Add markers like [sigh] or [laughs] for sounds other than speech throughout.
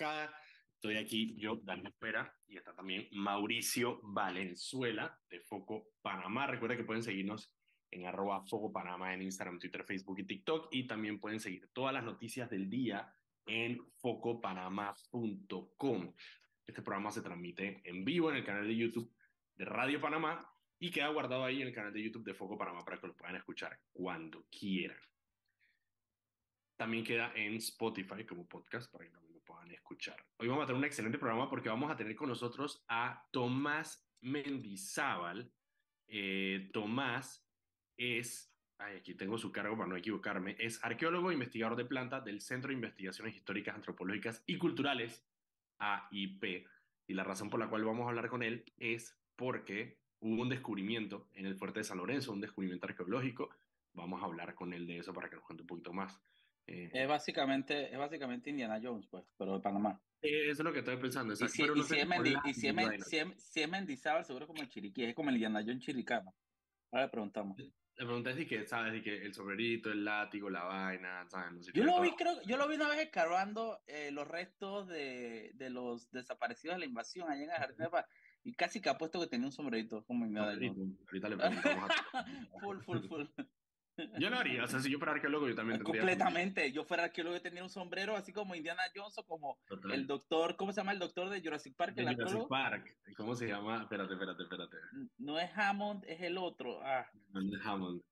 emboscada. Estoy aquí yo, Daniel Espera, y está también Mauricio Valenzuela de Foco Panamá. Recuerda que pueden seguirnos en arroba Foco Panamá en Instagram, Twitter, Facebook y TikTok. Y también pueden seguir todas las noticias del día en focopanamá.com. Este programa se transmite en vivo en el canal de YouTube de Radio Panamá y queda guardado ahí en el canal de YouTube de Foco Panamá para que lo puedan escuchar cuando quieran. También queda en Spotify como podcast para que escuchar. Hoy vamos a tener un excelente programa porque vamos a tener con nosotros a Tomás Mendizábal. Eh, Tomás es, aquí tengo su cargo para no equivocarme, es arqueólogo e investigador de plantas del Centro de Investigaciones Históricas, Antropológicas y Culturales, AIP. Y la razón por la cual vamos a hablar con él es porque hubo un descubrimiento en el fuerte de San Lorenzo, un descubrimiento arqueológico. Vamos a hablar con él de eso para que nos cuente un poquito más. Eh, es, básicamente, es básicamente Indiana Jones, pues, pero de Panamá. Eso es lo que estoy pensando. Y si, y si, es Mendizábal, seguro como el Chiriquí, es como el Indiana Jones chiricano. Ahora le preguntamos. Le pregunté si que, ¿sabes? De que el sombrerito, el látigo, la vaina, ¿sabes? No sé yo lo vi, creo, yo lo vi una vez escarbando eh, los restos de, de los desaparecidos de la invasión allá en el Jardín de Paz. Y casi que apuesto que tenía un sombrerito como en Ahorita le preguntamos [laughs] full, full, full. Yo lo haría, o sea, si yo fuera arqueólogo, yo también tendría. Completamente, yo fuera arqueólogo, yo tendría un sombrero así como Indiana Jones o como el doctor, ¿cómo se llama el doctor de Jurassic Park? De Jurassic Park, ¿cómo se llama? Espérate, espérate, espérate. No es Hammond, es el otro. Ah. No, es Hammond.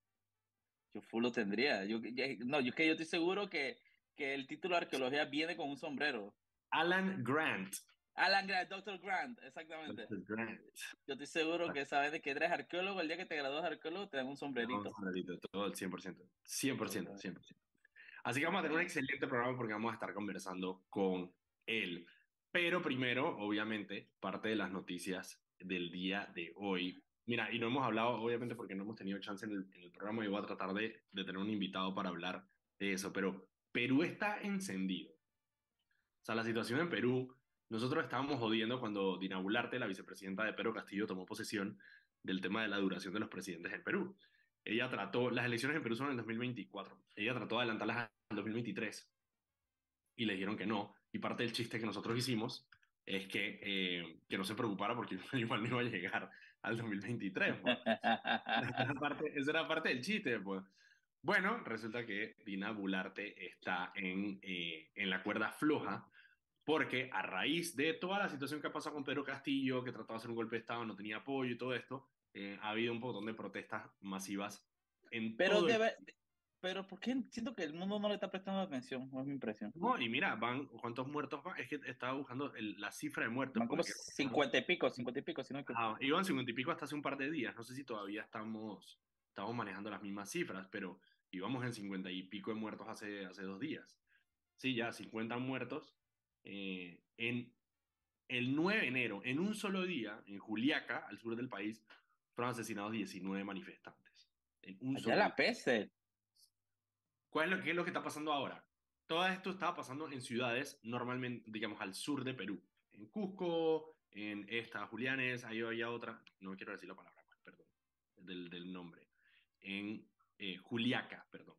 Yo full lo tendría. Yo, no, yo que yo estoy seguro que, que el título de arqueología viene con un sombrero. Alan Grant. Alan Grant, Dr. Grant, exactamente. Yo estoy seguro que sabes de que eres arqueólogo, el día que te gradúas de arqueólogo te dan un sombrerito. un sombrerito, todo el 100%. 100%, 100%. Así que vamos a tener un excelente programa porque vamos a estar conversando con él. Pero primero, obviamente, parte de las noticias del día de hoy. Mira, y no hemos hablado, obviamente, porque no hemos tenido chance en el, en el programa y voy a tratar de, de tener un invitado para hablar de eso, pero Perú está encendido. O sea, la situación en Perú nosotros estábamos jodiendo cuando Dina Bularte, la vicepresidenta de Perú Castillo, tomó posesión del tema de la duración de los presidentes en Perú. Ella trató, las elecciones en Perú son en el 2024, ella trató de adelantarlas al 2023 y le dijeron que no. Y parte del chiste que nosotros hicimos es que, eh, que no se preocupara porque [laughs] igual no iba a llegar al 2023. Pues. esa, era parte, esa, era parte, del chiste. Pues. Bueno, resulta que Dina Bularte está en, eh, en la cuerda floja porque a raíz de toda la situación que ha pasado con Pedro Castillo, que trataba de hacer un golpe de Estado, no tenía apoyo y todo esto, eh, ha habido un montón de protestas masivas en pero todo debe, Pero ¿por qué siento que el mundo no le está prestando atención? Es mi impresión. No, y mira, van, ¿cuántos muertos van? Es que estaba buscando la cifra de muertos. Van como cincuenta y pico, cincuenta y pico, si no ah, iban cincuenta y pico hasta hace un par de días. No sé si todavía estamos, estamos manejando las mismas cifras, pero íbamos en cincuenta y pico de muertos hace, hace dos días. Sí, ya, 50 muertos eh, en el 9 de enero, en un solo día, en Juliaca, al sur del país, fueron asesinados 19 manifestantes. En un solo la peste. ¿Cuál es lo que, es lo que está pasando ahora? Todo esto estaba pasando en ciudades normalmente, digamos, al sur de Perú. En Cusco, en esta, Julianes, ahí había otra, no quiero decir la palabra, perdón, del, del nombre. En eh, Juliaca, perdón.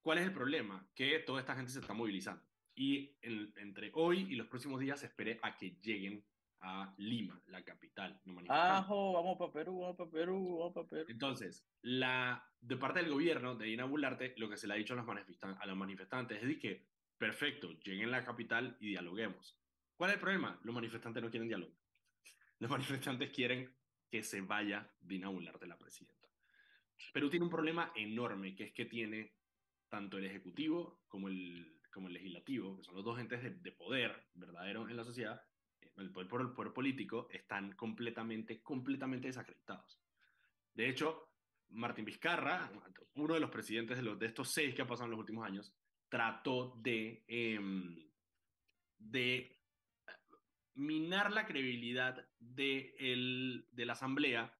¿Cuál es el problema? Que toda esta gente se está movilizando y entre hoy y los próximos días espere a que lleguen a Lima, la capital. Ajo, vamos para Perú, vamos para Perú, vamos para Perú. Entonces, la, de parte del gobierno de Dina Bularte, lo que se le ha dicho a los, manifestantes, a los manifestantes es de que, perfecto, lleguen a la capital y dialoguemos. ¿Cuál es el problema? Los manifestantes no quieren diálogo. [laughs] Los manifestantes quieren que se vaya Dina Bularte, la presidenta. Perú tiene un problema enorme, que es que tiene tanto el Ejecutivo como el como el legislativo, que son los dos entes de, poder verdadero en la sociedad, eh, el poder por el poder político, están completamente, completamente desacreditados. De hecho, Martín Vizcarra, uno de los presidentes de, los, de estos seis que ha pasado en los últimos años, trató de, em, de minar la credibilidad de, el, de la Asamblea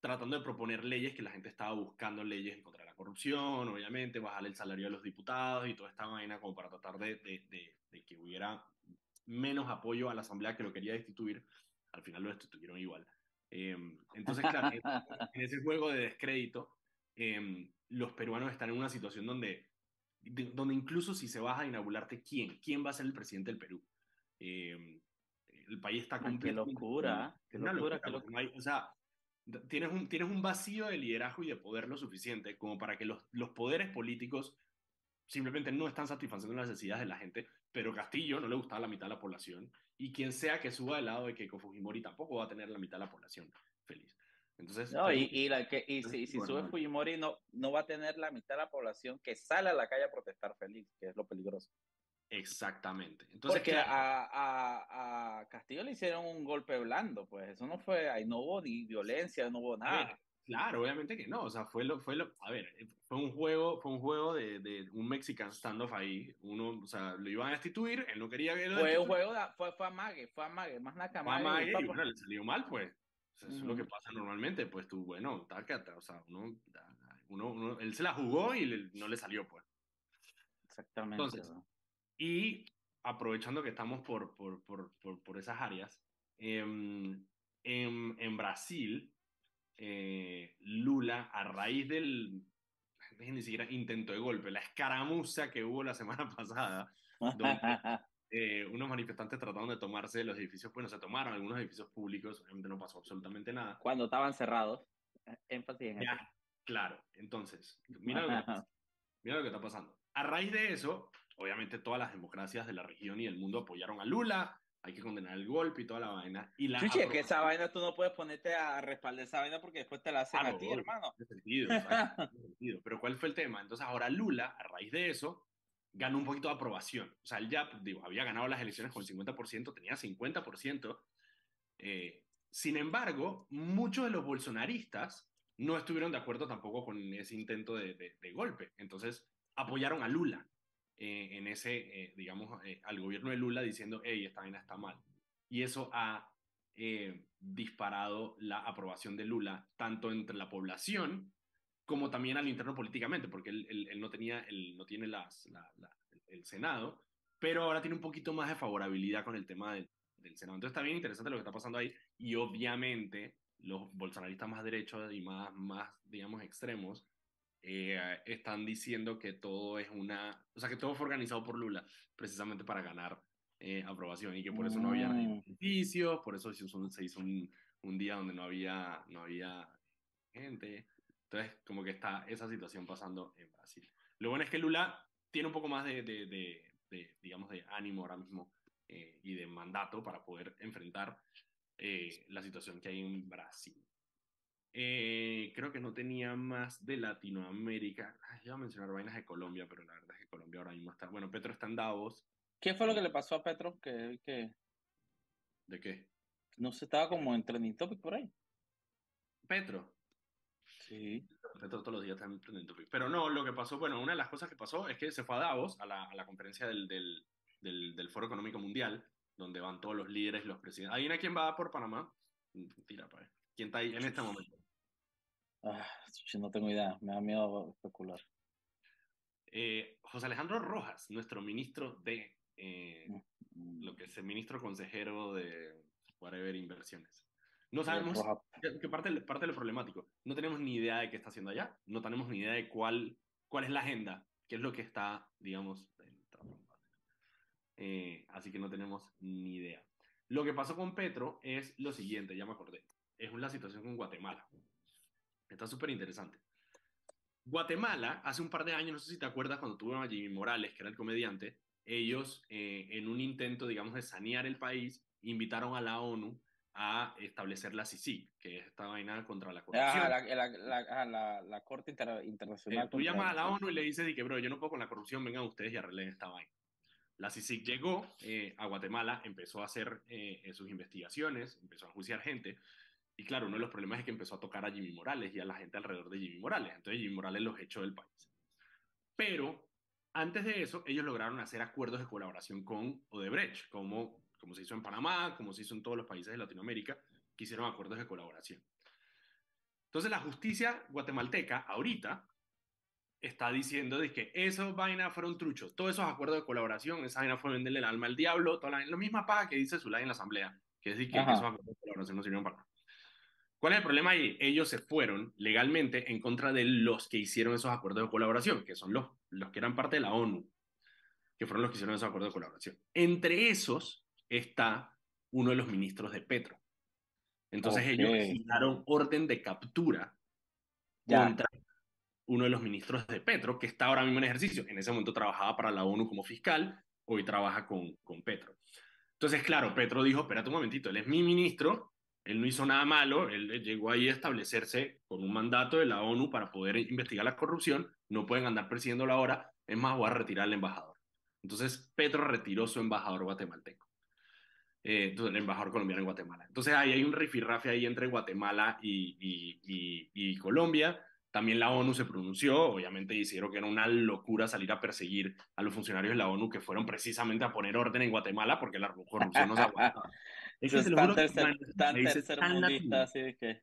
tratando de proponer leyes que la gente estaba buscando leyes en contra de corrupción, obviamente, bajar el salario de los diputados y toda esta vaina como para tratar de, de, de, que hubiera menos apoyo a la Asamblea que lo quería destituir. Al final lo destituyeron igual. Em, entonces, claro, en ese juego de descrédito, em, los peruanos están en una situación donde donde incluso si se vas a inaugurarte, ¿quién? ¿Quién va a ser el presidente del Perú? Eh, el país está completamente... ¡Qué locura! ¡Qué locura! qué locura. o sea, tienes un, tienes un vacío de liderazgo y de poder lo suficiente como para que los, los poderes políticos simplemente no están satisfaciendo las necesidades de la gente, pero Castillo no le gustaba la mitad de la población y quien sea que suba del lado de Keiko Fujimori tampoco va a tener la mitad de la población feliz. Entonces, no, y, y, la que, y si, si sube Fujimori no, no va a tener la mitad de la población que sale a la calle a protestar feliz, que es lo peligroso. Exactamente. Entonces, Porque a, a, a, Castillo le hicieron un golpe blando, pues eso no fue, ahí no hubo ni violencia, no hubo nada. claro, obviamente que no, o sea, fue lo, fue lo, a ver, fue un juego, fue un juego de, de un Mexican standoff ahí, uno, o sea, lo iban a destituir, él no quería que lo Fue un juego, de, fue, fue amague, fue amague, más la Fue amague y bueno, le salió mal, pues. eso es lo que pasa normalmente, pues tú, bueno, tácate, o sea, uno, uno, él se la jugó y no le salió, pues. Exactamente. Entonces, y aprovechando que estamos por, por, por, por esas áreas, em, en, en, Brasil, eh, Lula, a raíz del, ni siquiera intento de golpe, la escaramuza que hubo la semana [laughs] pasada, donde [laughs] eh, unos manifestantes trataron de tomarse los edificios, bueno, se tomaron algunos edificios públicos, obviamente no pasó absolutamente nada. Cuando estaban cerrados, eh, énfasis en ya, Claro, entonces, mira lo, que, [laughs] mira lo que está pasando. A raíz de eso, obviamente todas las democracias de la región y del mundo apoyaron a Lula, hay que condenar el golpe y toda la vaina. Y la Chuchi, es que esa vaina tú no puedes ponerte a respaldar esa vaina porque después te la hacen a ti, hermano. Sentido, [laughs] sentido. Pero ¿cuál fue el tema? Entonces ahora Lula, a raíz de eso, ganó un poquito de aprobación. O sea, él ya, digo, había ganado las elecciones con 50%, tenía 50%. Eh, sin embargo, muchos de los bolsonaristas no estuvieron de acuerdo tampoco con ese intento de, de golpe. Entonces apoyaron a Lula. Eh, en ese, eh, digamos, eh, al gobierno de Lula diciendo, hey, esta vaina está mal. Y eso ha disparado la aprobación de Lula, tanto entre la población como también al interno políticamente, porque él, él, no, tenía, él no tiene las, el Senado, pero ahora tiene un poquito más de favorabilidad con el tema del, del Senado. Entonces está bien interesante lo que está pasando ahí y obviamente los bolsonaristas más derechos y más, más digamos, extremos eh, están diciendo que todo es una, o sea, que todo fue organizado por Lula precisamente para ganar eh, aprobación y que por eso no había mm. edificios, por eso se hizo, se hizo un, un, día donde no había, no había gente. Entonces, como que está esa situación pasando en Brasil. Lo bueno es que Lula tiene un poco más de, de, de, digamos, de ánimo ahora mismo eh, y de mandato para poder enfrentar la situación que hay en Brasil. Eh, creo que no tenía más de Latinoamérica. Ay, iba a mencionar vainas de Colombia, pero la verdad es que Colombia ahora mismo está. Bueno, Petro está en Davos. ¿Qué fue lo que le pasó a Petro? que ¿De qué? No se estaba como en trending topic por ahí. Petro. Sí. Petro todos los días está en trending topic. Pero no, lo que pasó, bueno, una de las cosas que pasó es que se fue a Davos, a la, a la conferencia del, del, del, del, Foro Económico Mundial, donde van todos los líderes, los presidentes. ¿Hay una quién va por Panamá? Tira, para. ¿Quién está ahí en este momento? Ah, no tengo idea, me da miedo especular. Eh, José Alejandro Rojas, nuestro ministro de eh, mm. lo que es el ministro consejero de whatever inversiones. No sabemos qué parte, parte de lo problemático. No tenemos ni idea de qué está haciendo allá, no tenemos ni idea de cuál, cuál es la agenda, qué es lo que está, digamos, eh, así que no tenemos ni idea. Lo que pasó con Petro es lo siguiente, ya me acordé, es la situación con Guatemala. Está súper interesante. Guatemala, hace un par de años, no sé si te acuerdas, cuando tuvo a Jimmy Morales, que era el comediante, ellos, eh, en un intento, digamos, de sanear el país, invitaron a la ONU a establecer la CICIG, que es esta vaina contra la ah, corrupción. Ah, la, la, Corte Internacional. Eh, tú llamas a la ONU y le dices que, bro, yo no puedo con la corrupción, vengan ustedes y arreglen esta vaina. La CICIG llegó eh, a Guatemala, empezó a hacer sus investigaciones, empezó a juiciar gente, y claro, uno de los problemas es que empezó a tocar a Jimmy Morales y a la gente alrededor de Jimmy Morales. Entonces Jimmy Morales los echó del país. Pero antes de eso, ellos lograron hacer acuerdos de colaboración con Odebrecht, como, como se hizo en Panamá, como se hizo en todos los países de Latinoamérica, que hicieron acuerdos de colaboración. Entonces la justicia guatemalteca ahorita está diciendo de que esos vainas fueron truchos, todos esos acuerdos de colaboración, esa vaina fue venderle el alma al diablo, toda la, misma paga que dice Zulay en la asamblea, que es decir que esos acuerdos de colaboración no sirvieron para nada. ¿Cuál es el problema ahí? Ellos se fueron legalmente en contra de los que hicieron esos acuerdos de colaboración, que son los, los que eran parte de la ONU, que fueron los que hicieron esos acuerdos de colaboración. Entre esos está uno de los ministros de Petro. Entonces ellos dieron orden de captura contra uno de los ministros de Petro, que está ahora mismo en ejercicio. En ese momento trabajaba para la ONU como fiscal, hoy trabaja con, con Petro. Entonces, claro, Petro dijo, espérate un momentito, él es mi ministro, él no hizo nada malo, él llegó ahí a establecerse con un mandato de la ONU para poder investigar la corrupción, no pueden andar persiguiéndolo ahora, es más, voy a retirar al embajador. Entonces, Petro retiró su embajador guatemalteco, eh, el embajador colombiano en Guatemala. Entonces, ahí hay un rifirrafe ahí entre Guatemala y, Colombia, también la ONU se pronunció, obviamente dijeron que era una locura salir a perseguir a los funcionarios de la ONU que fueron precisamente a poner orden en Guatemala porque la corrupción no se aguantaba. [laughs] Es que se tan, tercer, tan, tercer tan, mundista, así que...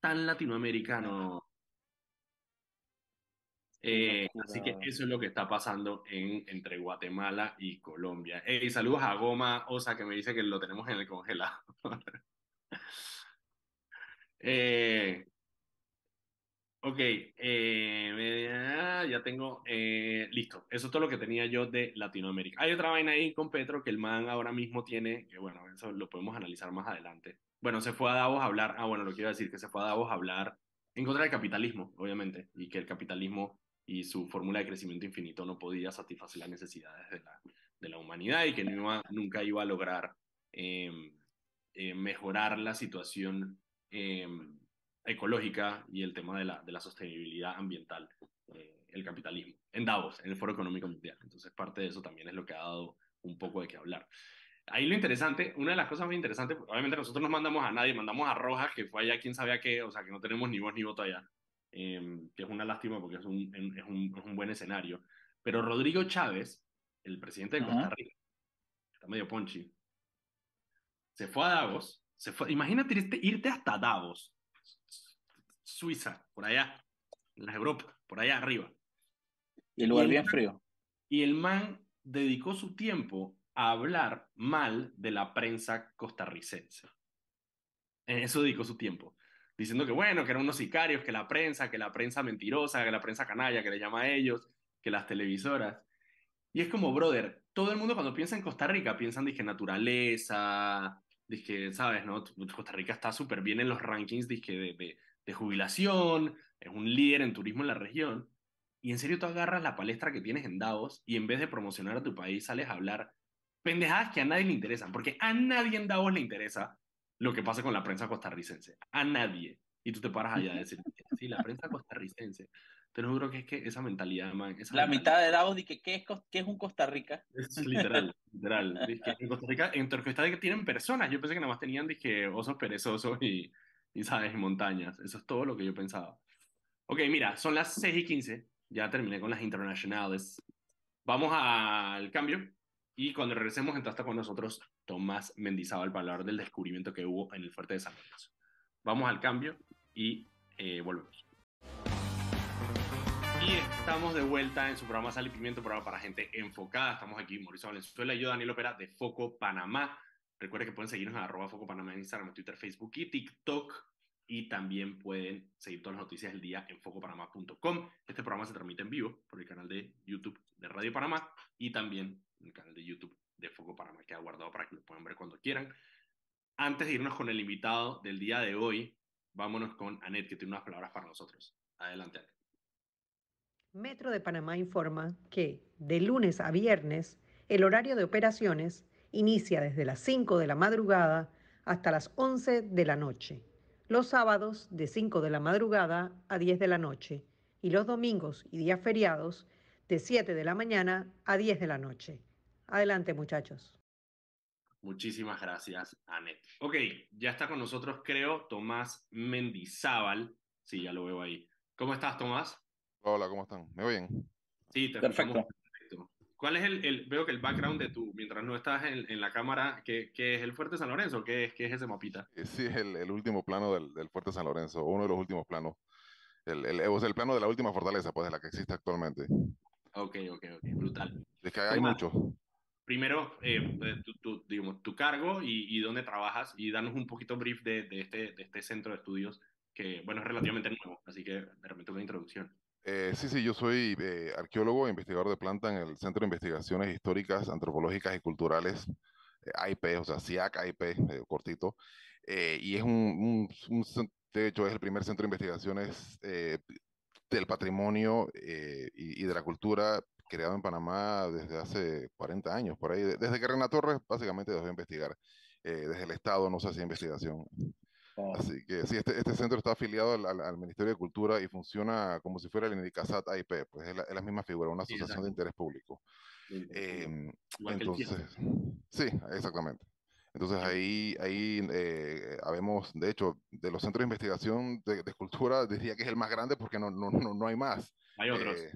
tan latinoamericano. Eh, así que eso es lo que está pasando en, entre Guatemala y Colombia. Hey, saludos a Goma Osa que me dice que lo tenemos en el congelador. [laughs] eh, Ok, eh, ya tengo, eh, listo. Eso es todo lo que tenía yo de Latinoamérica. Hay otra vaina ahí con Petro que el man ahora mismo tiene, que bueno, eso lo podemos analizar más adelante. Bueno, se fue a Davos a hablar, ah, bueno, lo quiero decir, que se fue a Davos a hablar en contra del capitalismo, obviamente, y que el capitalismo y su fórmula de crecimiento infinito no podía satisfacer las necesidades de la, humanidad y que nunca iba a lograr em, eh, mejorar la situación. Ecológica y el tema de la, de la sostenibilidad ambiental, eh, el capitalismo, en Davos, en el Foro Económico Mundial. Entonces, parte de eso también es lo que ha dado un poco de qué hablar. Ahí lo interesante, una de las cosas muy interesantes, obviamente nosotros no mandamos a nadie, mandamos a Rojas, que fue allá quién sabe a qué, o sea, que no tenemos ni voz ni voto allá, em, que es una lástima porque es un, es un, es un buen escenario. Pero Rodrigo Chávez, el presidente de Costa Rica, está medio ponchi, se fue a Davos, se fue, imagínate irte, irte hasta Davos, Suiza, por allá, en las Europa, por allá arriba. Y el lugar bien frío. Y el man dedicó su tiempo a hablar mal de la prensa costarricense. En eso dedicó su tiempo. Diciendo que bueno, que eran unos sicarios, que la prensa, que la prensa mentirosa, que la prensa canalla, que le llama a ellos, que las televisoras. Y es como, brother, todo el mundo cuando piensa en Costa Rica piensan, dije, naturaleza, dije, sabes, ¿no? Costa Rica está súper bien en los rankings, dije, de, de jubilación, es un líder en turismo en la región, y en serio tú agarras la palestra que tienes en Davos y en vez de promocionar a tu país sales a hablar pendejadas que a nadie le interesan, porque a nadie en Davos le interesa lo que pasa con la prensa costarricense, a nadie. Y tú te paras allá a decir, sí, la prensa costarricense. Te lo juro que es que esa mentalidad, man. la mitad de Davos dice, ¿qué es, ¿qué es un Costa Rica? Es literal, literal. en Costa Rica, en Costa Rica tienen personas. Yo pensé que nada más tenían, dije, osos perezosos y, y sabes, montañas. Eso es todo lo que yo pensaba. Ok, mira, son las 6 y 15. Ya terminé con las internacionales. Vamos al cambio. Y cuando regresemos, entonces con nosotros Tomás Mendizábal para hablar del descubrimiento que hubo en el fuerte de San Lorenzo. Vamos al cambio y eh, volvemos. Y estamos de vuelta en su programa Sal y Pimiento, programa para gente enfocada. Estamos aquí, Mauricio Valenzuela y yo, Daniel Opera, de Foco Panamá. Recuerden que pueden seguirnos en arroba Foco Panamá en Instagram, Twitter, Facebook y TikTok. Y también pueden seguir todas las noticias del día en focopanamá.com. Este programa se transmite en vivo por el canal de YouTube de Radio Panamá y también el canal de YouTube de Foco Panamá, que ha guardado para que lo puedan ver cuando quieran. Antes de irnos con el invitado del día de hoy, vámonos con Anet, que tiene unas palabras para nosotros. Adelante, Anet. Metro de Panamá informa que de lunes a viernes el horario de operaciones inicia desde las 5 de la madrugada hasta las 11 de la noche, los sábados de 5 de la madrugada a 10 de la noche y los domingos y días feriados de 7 de la mañana a 10 de la noche. Adelante muchachos. Muchísimas gracias, Anet. Ok, ya está con nosotros, creo, Tomás Mendizábal. Sí, ya lo veo ahí. ¿Cómo estás, Tomás? Hola, ¿cómo están? ¿Me oyen? Sí, te Perfecto. ¿Cuál es el, veo que el background de tu, mientras no estás en, en la cámara, ¿qué, ¿qué, es el Fuerte San Lorenzo? ¿Qué es, qué es ese mapita? Eh, sí, es el, el último plano del, del, Fuerte San Lorenzo, uno de los últimos planos. El, el, el plano de la última fortaleza, pues, de la que existe actualmente. Ok, ok, ok, brutal. Es que hay, muchos. primero, eh, tu, tu, digamos, tu cargo y, y, dónde trabajas y darnos un poquito brief de, de, este, de este centro de estudios que, bueno, es relativamente nuevo, así que de repente una introducción. Eh, sí, sí, yo soy eh, arqueólogo e investigador de planta en el Centro de Investigaciones Históricas, Antropológicas y Culturales, eh, AIP, o sea, CIAC AIP, eh, cortito, y es un, de hecho, es el primer centro de investigaciones del patrimonio y, de la cultura creado en Panamá desde hace 40 años, por ahí, desde que Reina Torres básicamente dejó de investigar, desde el Estado no se hacía investigación. Así que sí, este, este centro está afiliado al, al, Ministerio de Cultura y funciona como si fuera el INDICASAT AIP, pues es la, es la misma figura, una asociación de interés público. Eh, entonces, sí, exactamente. Entonces ahí, ahí eh, habemos, de hecho, de los centros de investigación de, de, cultura, [laughs] diría que es el más grande porque no, no, no, no hay más. Hay otros. Eh,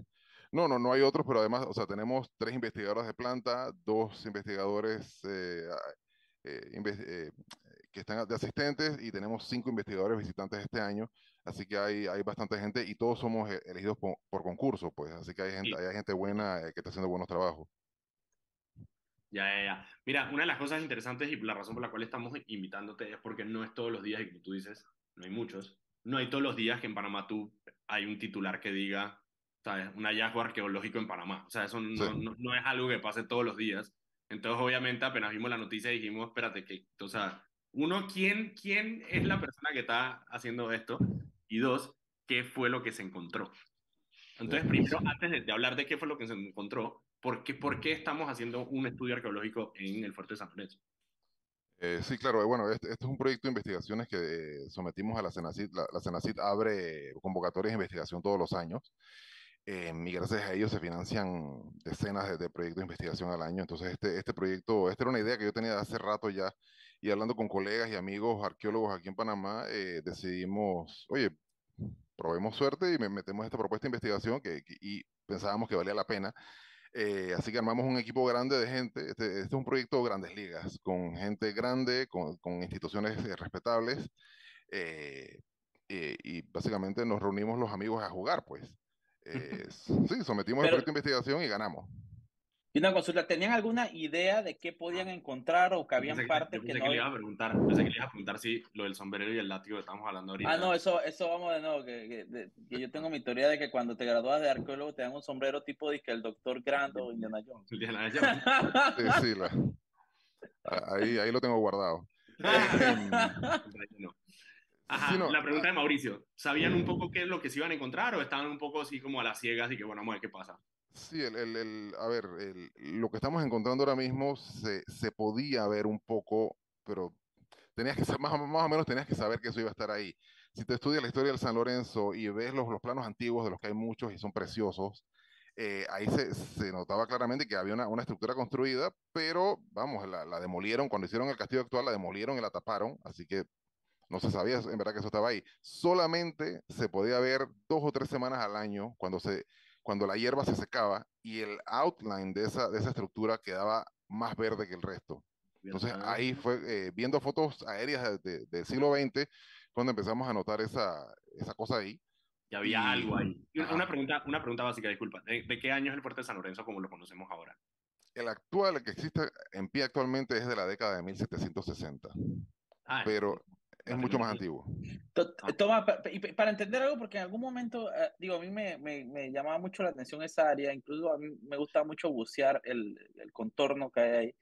no, no, no hay otros, pero además, o sea, tenemos tres investigadores de planta, dos investigadores eh, eh, que están de asistentes y tenemos cinco investigadores visitantes este año, así que hay, hay bastante gente y todos somos e, elegidos por, por concurso, pues, así que hay gente, sí. hay gente buena eh, que está haciendo buenos trabajos. Ya, ya, ya. Mira, una de las cosas interesantes y la razón por la cual estamos invitándote es porque no es todos los días, y como tú dices, no hay muchos, no hay todos los días que en Panamá tú hay un titular que diga, ¿sabes? Un hallazgo arqueológico en Panamá. O sea, eso no, sí. no, no es algo que pase todos los días. Entonces, obviamente, apenas vimos la noticia dijimos, espérate, que, o sea, uno, ¿quién, ¿quién es la persona que está haciendo esto? Y dos, ¿qué fue lo que se encontró? Entonces, primero, antes de, de hablar de qué fue lo que se encontró, ¿por qué, ¿por qué estamos haciendo un estudio arqueológico en el Fuerte de San Lorenzo? Eh, sí, claro. Bueno, este, este, es un proyecto de investigaciones que eh, sometimos a la CENACIT. La, la CENACIT abre convocatorias de investigación todos los años. Eh, y gracias a ellos se financian decenas de, de, proyectos de investigación al año. Entonces, este, este proyecto, esta era una idea que yo tenía de hace rato ya, y hablando con colegas y amigos arqueólogos aquí en Panamá, eh, decidimos, oye, probemos suerte y me metemos esta propuesta de investigación que, que y pensábamos que valía la pena. Eh, así que armamos un equipo grande de gente. Este, este, es un proyecto de grandes ligas, con gente grande, con, con instituciones eh, respetables. Eh, y básicamente nos reunimos los amigos a jugar, pues. sí, sometimos Pero, el proyecto de investigación y ganamos. Y una consulta, ¿tenían alguna idea de qué podían encontrar o que habían pensé partes que, que, que no le iba a preguntar, pensé que le iba a preguntar si lo del sombrero y el látigo que estamos hablando ahorita. Ah, no, eso, eso vamos de nuevo, que, que, de, que, yo tengo mi teoría de que cuando te gradúas de arqueólogo te dan un sombrero tipo de que el doctor Grant o Indiana Jones. Indiana Jones. [laughs] sí, sí, la, ahí, ahí lo tengo guardado. [laughs] Ajá, sí, no. la pregunta de Mauricio, ¿sabían un poco qué es lo que se iban a encontrar o estaban un poco así como a las ciegas y que bueno, vamos a ver qué pasa? Sí, el, el, a ver, lo que estamos encontrando ahora mismo se, se, podía ver un poco, pero tenías que más, más o menos tenías que saber que eso iba a estar ahí. Si te estudias la historia del San Lorenzo y ves los, los planos antiguos, de los que hay muchos y son preciosos, eh, ahí se, se, notaba claramente que había una, una estructura construida, pero vamos, la, la, demolieron, cuando hicieron el castillo actual, la demolieron y la taparon, así que no se sabía en verdad que eso estaba ahí. Solamente se podía ver dos o tres semanas al año cuando se cuando la hierba se secaba y el outline de esa, de esa estructura quedaba más verde que el resto. Entonces ahí fue, eh, viendo fotos aéreas de, de, del siglo XX, cuando empezamos a notar esa, esa cosa ahí. Y había y, algo ahí. Una pregunta, una pregunta básica, disculpa. ¿De, ¿De, qué año es el Fuerte de San Lorenzo como lo conocemos ahora? El actual, el que existe en pie actualmente es de la década de 1760. Ah, pero es mucho más antiguo. Ah. Toma, para entender algo, porque en algún momento, eh, digo, a mí me, me, me, llamaba mucho la atención esa área, incluso a mí me gusta mucho bucear el, el contorno que hay ahí.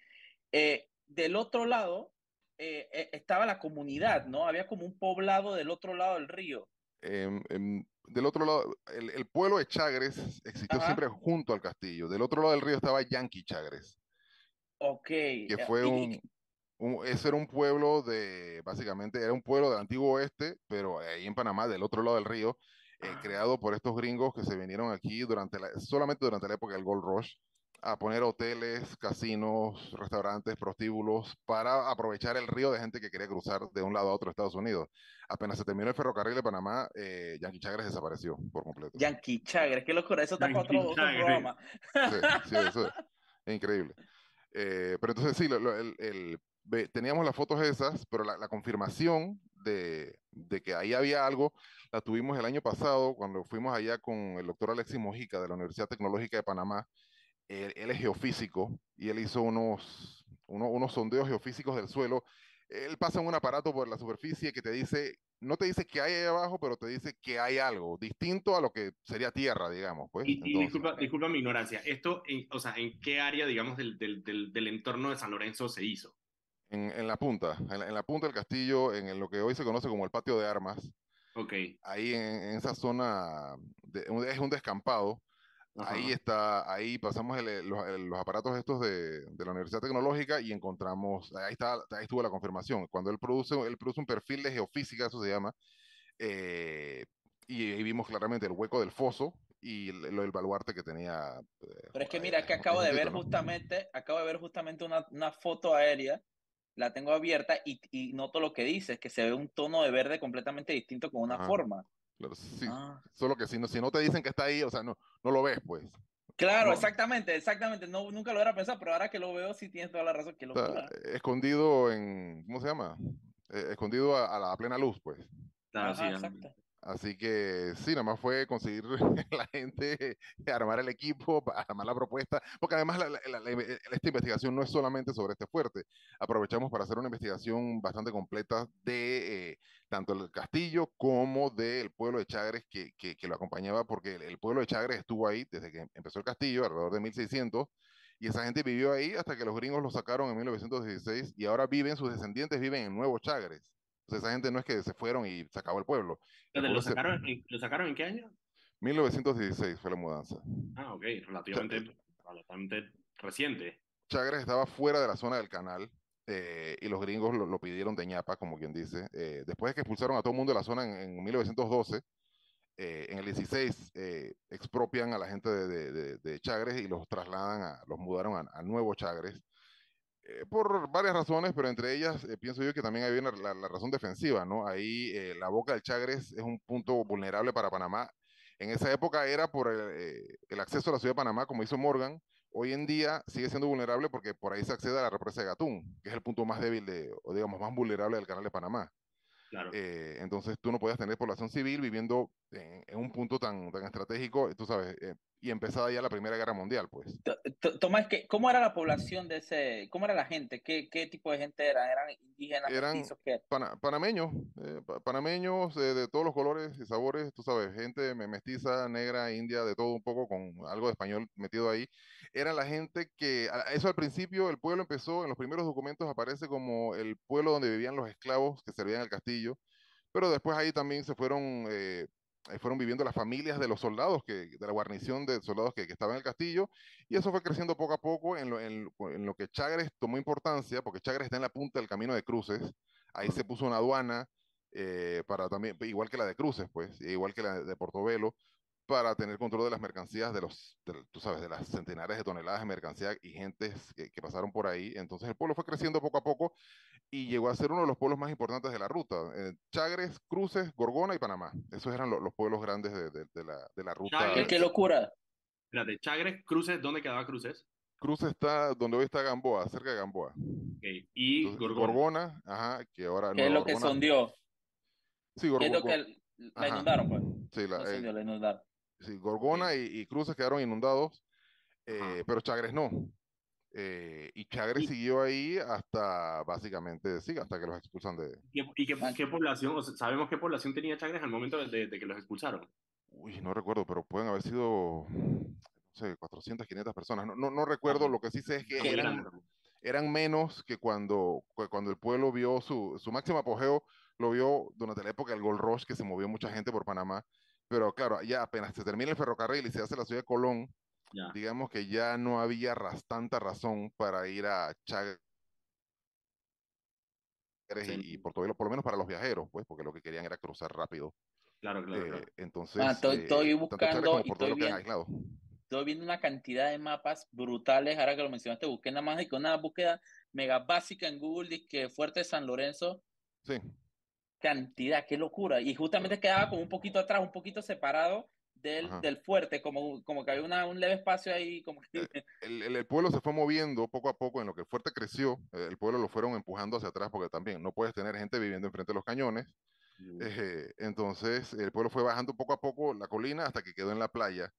Eh, del otro lado eh, estaba la comunidad, ¿no? Había como un poblado del otro lado del río. Eh, del otro lado, el, el, pueblo de Chagres existió Ajá. siempre junto al castillo. Del otro lado del río estaba Yankee Chagres. Ok. Que fue un, un, ese era un pueblo de, básicamente era un pueblo del antiguo oeste, pero ahí en Panamá, del otro lado del río, eh, ah. creado por estos gringos que se vinieron aquí durante la, solamente durante la época del Gold Rush a poner hoteles, casinos, restaurantes, prostíbulos para aprovechar el río de gente que quería cruzar de un lado a otro de Estados Unidos. Apenas se terminó el ferrocarril de Panamá, eh, Yankee Chagres desapareció por completo. Yankee Chagres, qué locura, eso está para otro, otro, programa. Sí, sí, eso [laughs] es increíble. Eh, pero entonces sí, lo, lo, el, el, teníamos las fotos esas, pero la, la confirmación de, de, que ahí había algo la tuvimos el año pasado cuando fuimos allá con el doctor Alexis Mojica de la Universidad Tecnológica de Panamá. él, él, es geofísico y él hizo unos, uno, unos sondeos geofísicos del suelo. Él pasa un aparato por la superficie que te dice, no te dice que hay ahí abajo, pero te dice que hay algo distinto a lo que sería tierra, digamos. Pues. Y, y disculpa, disculpa, mi ignorancia, ¿esto, en, o sea, en qué área, digamos, del, del, del, del entorno de San Lorenzo se hizo? En, en la punta, en la, en la, punta del castillo, en lo que hoy se conoce como el patio de armas. Ok. Ahí en, en esa zona, de, es un descampado. Ajá. Ahí está, ahí pasamos el, los, el, los, aparatos estos de, de, la Universidad Tecnológica y encontramos, ahí, está, ahí estuvo la confirmación. Cuando él produce, él produce un perfil de geofísica, eso se llama, eh, y ahí vimos claramente el hueco del foso y el, el baluarte que tenía. Eh, Pero es que mira, que acabo de ver justamente, acabo de ver justamente una, una foto aérea la tengo abierta y, y, noto lo que dices, que se ve un tono de verde completamente distinto con una Ajá. forma. Claro, sí, ah. Solo que si no, si no te dicen que está ahí, o sea, no, no lo ves, pues. Claro, no. exactamente, exactamente. No, nunca lo hubiera pensado, pero ahora que lo veo, sí tienes toda la razón. Que lo o sea, escondido en, ¿cómo se llama? Eh, escondido a, a, la plena luz, pues. Claro, Ajá, sí, exacto. Así que sí, nada más fue conseguir [laughs] la gente, armar el equipo, armar la propuesta, porque además la, la, esta investigación no es solamente sobre este fuerte. Aprovechamos para hacer una investigación bastante completa de eh, tanto el castillo como del pueblo de Chagres que, que, que lo acompañaba, porque el, el, pueblo de Chagres estuvo ahí desde que empezó el castillo, alrededor de 1600, y esa gente vivió ahí hasta que los gringos lo sacaron en 1916, y ahora viven, sus descendientes viven en Nuevo Chagres. Entonces, esa gente no es que se fueron y se acabó el pueblo. El pueblo ¿Lo, sacaron, se... ¿Lo sacaron en qué año? 1916 fue la mudanza. Ah, ok, relativamente, relativamente reciente. Chagres estaba fuera de la zona del canal eh, y los gringos lo, lo, pidieron de ñapa, como quien dice. Eh, después de que expulsaron a todo el mundo de la zona en, en 1912, eh, en el 16 eh, expropian a la gente de, de, de, de, Chagres y los trasladan, a, los mudaron a, a Nuevo Chagres eh, por varias razones, pero entre ellas eh, pienso yo que también hay una, la, la, razón defensiva, ¿no? Ahí eh, la boca del Chagres es un punto vulnerable para Panamá. En esa época era por el, el, acceso a la ciudad de Panamá, como hizo Morgan. Hoy en día sigue siendo vulnerable porque por ahí se accede a la represa de Gatún, que es el punto más débil de, o digamos, más vulnerable del canal de Panamá. Claro. Entonces tú no podías tener población civil viviendo en, en un punto tan, tan estratégico, tú sabes, eh, y empezada ya la Primera Guerra Mundial, pues. Tomás, ¿cómo era la población de ese, cómo era la gente? ¿Qué, qué tipo de gente era? ¿Eran indígenas? Eran pana, panameños, eh, panameños eh, de todos los colores y sabores, tú sabes, gente mestiza, negra, india, de todo un poco, con algo de español metido ahí. Era la gente que, eso al principio, el pueblo empezó, en los primeros documentos aparece como el pueblo donde vivían los esclavos que servían el castillo, pero después ahí también se fueron eh, ahí fueron viviendo las familias de los soldados, que, de la guarnición de soldados que, que estaban en el castillo, y eso fue creciendo poco a poco en lo, en, en lo, que Chagres tomó importancia, porque Chagres está en la punta del camino de cruces, ahí se puso una aduana, eh, para también, igual que la de cruces, pues, igual que la de Portobelo, para tener control de las mercancías, de los, de, tú sabes, de las centenares de toneladas de mercancía y gentes que, que, pasaron por ahí. Entonces el pueblo fue creciendo poco a poco y llegó a ser uno de los pueblos más importantes de la ruta. Eh, Chagres, Cruces, Gorgona y Panamá. Esos eran lo, los pueblos grandes de, de, de, la, de la ruta. Chagres, ¡Qué locura! Espérate, Chagres, Cruces, ¿dónde quedaba Cruces? Cruces está donde hoy está Gamboa, cerca de Gamboa. Okay. Y Entonces, Gorgona. Gorgona, ajá, que ahora... ¿Qué es lo que sondió? Sí, Gorgona. Es lo que la inundaron, pues. Sí, la, no sondió, eh, la inundaron. Sí, Gorgona y, y, Cruces quedaron inundados, eh, pero Chagres no. Eh, y Chagres ¿Y? siguió ahí hasta básicamente, sí, hasta que los expulsan de... ¿Y, qué, qué, población, o sea, sabemos qué población tenía Chagres al momento de, de, que los expulsaron? Uy, no recuerdo, pero pueden haber sido, no sé, 400, 500 personas. No, no, no recuerdo, lo que sí sé es que eran, eran menos que cuando, cuando el pueblo vio su, su máximo apogeo, lo vio durante la época del Gold Rush, que se movió mucha gente por Panamá pero claro, ya apenas se termina el ferrocarril y se hace la ciudad de Colón, ya. digamos que ya no había ras, tanta razón para ir a Chagres sí. y, y por, todo, por lo menos para los viajeros, pues, porque lo que querían era cruzar rápido. Claro, claro. Eh, claro. Entonces, ah, estoy, estoy eh, buscando y estoy viendo, estoy viendo una cantidad de mapas brutales. Ahora que lo mencionaste, busqué nada más y con una búsqueda mega básica en Google, que Fuerte San Lorenzo. Sí cantidad, qué locura. Y justamente quedaba como un poquito atrás, un poquito separado del, del fuerte, como, como que había una, un leve espacio ahí. Como que... Eh, el, el, el, pueblo se fue moviendo poco a poco en lo que el fuerte creció, eh, el pueblo lo fueron empujando hacia atrás porque también no puedes tener gente viviendo enfrente de los cañones. Eh, entonces el pueblo fue bajando poco a poco la colina hasta que quedó en la playa.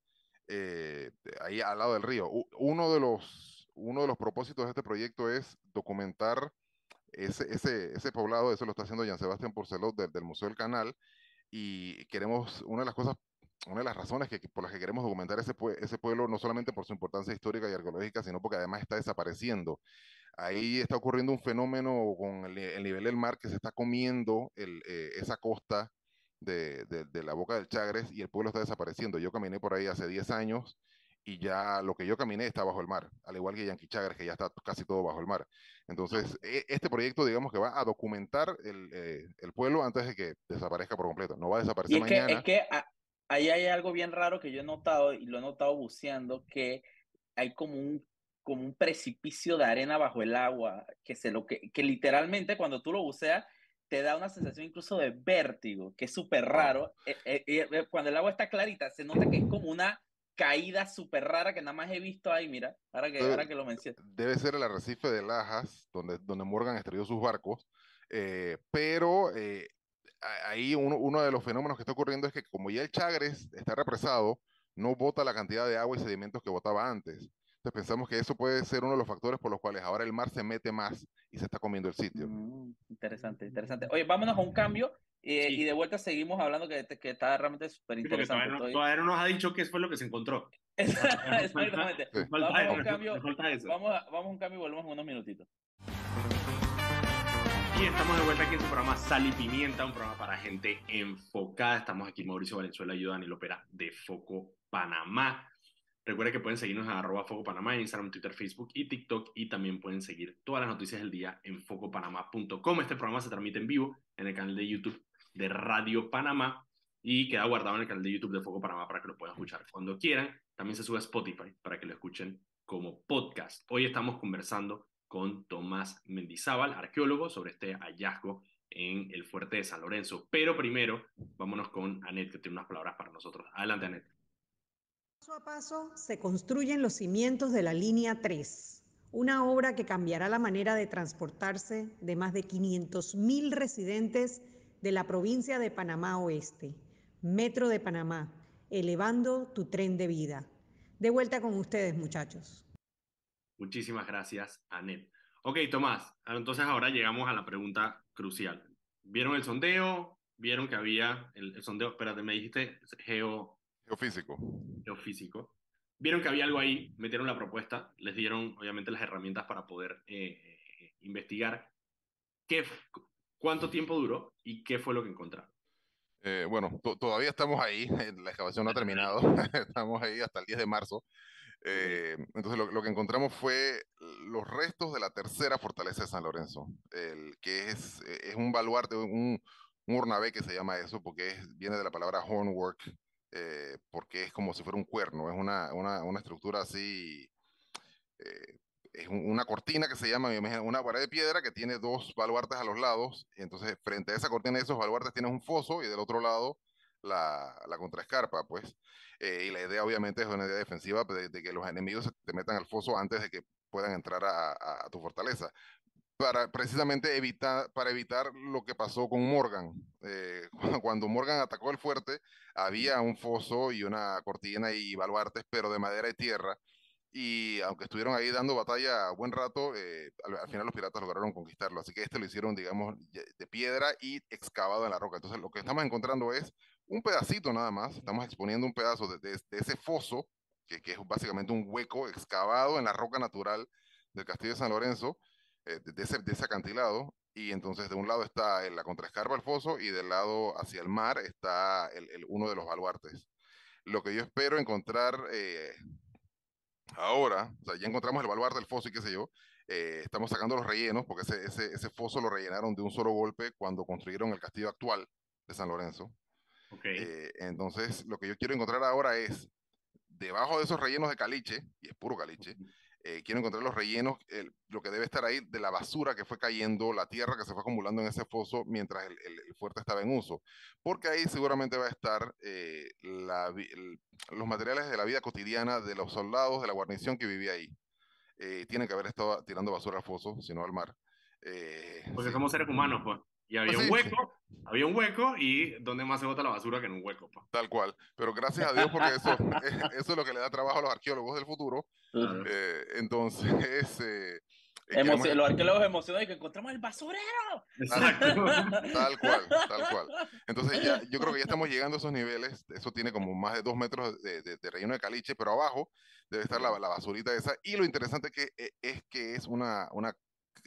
eh, ahí al lado del río. Uno de, los, uno de los propósitos de este proyecto es documentar ese, ese, ese poblado, eso lo está haciendo Jean Sebastián Porcelot del Museo del Canal, y queremos, una de las cosas, una de las razones que, por las que queremos documentar ese, ese pueblo, no solamente por su importancia histórica y arqueológica, sino porque además está desapareciendo. Ahí está ocurriendo un fenómeno con el, nivel del mar que se está comiendo el, eh, esa costa de, de, la boca del Chagres y el pueblo está desapareciendo. Yo caminé por ahí hace 10 años y ya lo que yo caminé está bajo el mar, al igual que Yanqui Chagres, que ya está casi todo bajo el mar. Entonces, e, este proyecto, digamos que va a documentar el, eh, el pueblo antes de que desaparezca por completo. No va a desaparecer es mañana. Que, es que ahí hay algo bien raro que yo he notado y lo he notado buceando, que hay como un como un precipicio de arena bajo el agua, que, se lo que, que literalmente cuando tú lo buceas te da una sensación incluso de vértigo, que es súper raro. Eh, eh, eh, cuando el agua está clarita, se nota que es como una caída súper rara que nada más he visto ahí, mira, ahora que, ahora que lo menciono. Debe ser el arrecife de Lajas, donde, donde Morgan estrelló sus barcos, pero ahí uno, uno de los fenómenos que está ocurriendo es que como ya el Chagres está represado, no bota la cantidad de agua y sedimentos que botaba antes. Entonces pensamos que eso puede ser uno de los factores por los cuales ahora el mar se mete más y se está comiendo el sitio. Mm, interesante, interesante. Oye, vámonos a un cambio eh, y de vuelta seguimos hablando que, que está realmente súper interesante. todavía, no, nos ha dicho qué fue lo que se encontró. [laughs] Exactamente. Vamos a un cambio, vamos a, vamos a un cambio y volvemos en unos minutitos. Estamos de vuelta aquí en su programa Sal y Pimienta, un programa para gente enfocada. Estamos aquí Mauricio Valenzuela y Daniel Opera de Foco Panamá. Recuerden que pueden seguirnos en arroba Foco Panamá en Instagram, Twitter, Facebook y TikTok y también pueden seguir todas las noticias del día en focopanamá.com. Este programa se transmite en vivo en el canal de YouTube de Radio Panamá y queda guardado en el canal de YouTube de Foco Panamá para que lo puedan escuchar cuando quieran. También se sube a Spotify para que lo escuchen como podcast. Hoy estamos conversando con Tomás Mendizábal, arqueólogo, sobre este hallazgo en el fuerte de San Lorenzo. Pero primero, vámonos con Anet, que tiene unas palabras para nosotros. Adelante, Anet. Paso a paso se construyen los cimientos de la línea 3, una obra que cambiará la manera de transportarse de más de 500.000 residentes de la provincia de Panamá Oeste, Metro de Panamá, elevando tu tren de vida. De vuelta con ustedes, muchachos. Muchísimas gracias, Anet. Ok, Tomás, entonces ahora llegamos a la pregunta crucial. ¿Vieron el sondeo? ¿Vieron que había el, el sondeo? Espérate, me dijiste geo Geofísico. Geofísico. Vieron que había algo ahí, metieron la propuesta, les dieron obviamente las herramientas para poder eh, eh, investigar qué, cuánto tiempo duró y qué fue lo que encontraron. Eh, bueno, todavía estamos ahí, [laughs] la excavación no ha [laughs] terminado, [laughs] estamos ahí hasta el 10 de marzo. Entonces lo, que encontramos fue los restos de la tercera fortaleza de San Lorenzo, el, que es, es un baluarte, un, un urnabé que se llama eso, porque viene de la palabra hornwork, eh, porque es como si fuera un cuerno, es una, una, una estructura así, eh, es una cortina que se llama, una pared de piedra que tiene dos baluartes a los lados, y entonces frente a esa cortina de esos baluartes tienes un foso y del otro lado la, la contraescarpa, pues. Eh, y la idea obviamente es una idea defensiva pues, de, que los enemigos te metan al foso antes de que puedan entrar a, a, a tu fortaleza para precisamente evitar, para evitar lo que pasó con Morgan. Eh, [laughs] cuando Morgan atacó el fuerte, había un foso y una cortina y baluartes, pero de madera y tierra. Y aunque estuvieron ahí dando batalla buen rato, eh, al, final los piratas lograron conquistarlo. Así que este lo hicieron, digamos, de piedra y excavado en la roca. Entonces lo que estamos encontrando es un pedacito nada más. Estamos exponiendo un pedazo de, de, ese foso, que, que es básicamente un hueco excavado en la roca natural del castillo de San Lorenzo eh, de, ese, de, ese, acantilado, y entonces de un lado está la contraescarpa del foso y del lado hacia el mar está el, el, uno de los baluartes. Lo que yo espero encontrar eh, ahora, o sea, ya encontramos el baluarte del foso y qué sé yo, eh, estamos sacando los rellenos, porque ese, ese, ese, foso lo rellenaron de un solo golpe cuando construyeron el castillo actual de San Lorenzo. Okay. Eh, entonces, lo que yo quiero encontrar ahora es, debajo de esos rellenos de caliche, y es puro caliche, eh, quiero encontrar los rellenos, lo que debe estar ahí de la basura que fue cayendo, la tierra que se fue acumulando en ese foso mientras el, el, fuerte estaba en uso. Porque ahí seguramente va a estar eh, la, los materiales de la vida cotidiana de los soldados de la guarnición que vivía ahí. Eh, tienen que haber estado tirando basura al foso, sino al mar. Porque sí. somos seres humanos, pues. Y había Pues un sí, hueco, había un hueco y ¿dónde más se bota la basura que en un hueco? pa? Tal cual. Pero gracias a Dios, porque eso, [laughs] eso es lo que le da trabajo a los arqueólogos del futuro. Claro. Eh, entonces, [laughs] eh, eh, los arqueólogos emocionados de que encontramos el basurero. Exacto. [laughs] Tal cual, tal cual. Entonces ya, yo creo que ya estamos llegando a esos niveles. Eso tiene como más de dos metros de, de- de relleno de caliche, pero abajo debe estar la, la basurita esa. Y lo interesante que, eh, es que es una, una,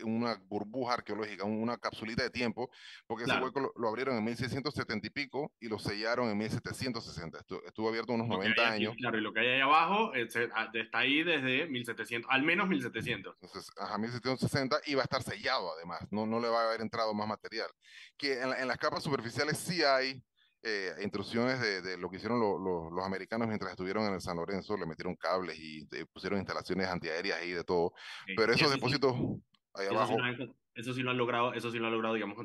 una burbuja arqueológica, un- una capsulita de tiempo, porque Claro. ese hueco lo, lo abrieron en 1670 y pico y lo sellaron en 1760. Estu- Estuvo, abierto unos Lo que 90 hay aquí, años. Claro, y lo que hay ahí abajo se- ah, está ahí desde 1700, al menos 1700. Entonces, ajá, 1760 y va a estar sellado además, no, no le va a haber entrado más material. Que en, la- en las capas superficiales sí hay eh, intrusiones de, de lo que hicieron lo- lo- los americanos mientras estuvieron en el San Lorenzo, le metieron cables y eh, pusieron instalaciones antiaéreas y de todo, pero esos sí- depósitos ahí eso sí abajo, lo han- eso sí lo han logrado, eso sí lo han logrado, digamos,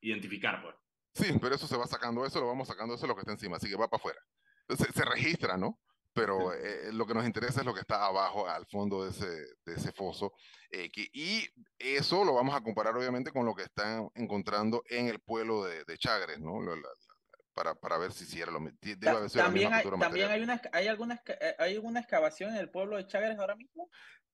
identificar, pues. sí, pero eso se va sacando, eso lo vamos sacando, eso es lo que está encima, así que va para afuera. Se, se registra, ¿no? Pero Sí. eh, lo que nos interesa es lo que está abajo, al fondo de ese, de ese foso. eh, que, y eso lo vamos a comparar obviamente con lo que están encontrando en el pueblo de, de Chagres, ¿no? Lo- la- la- para, para ver si, si era lo debe haber sido la También, misma hay, también hay, una, hay, alguna, hay alguna excavación en el pueblo de Chagres ahora mismo.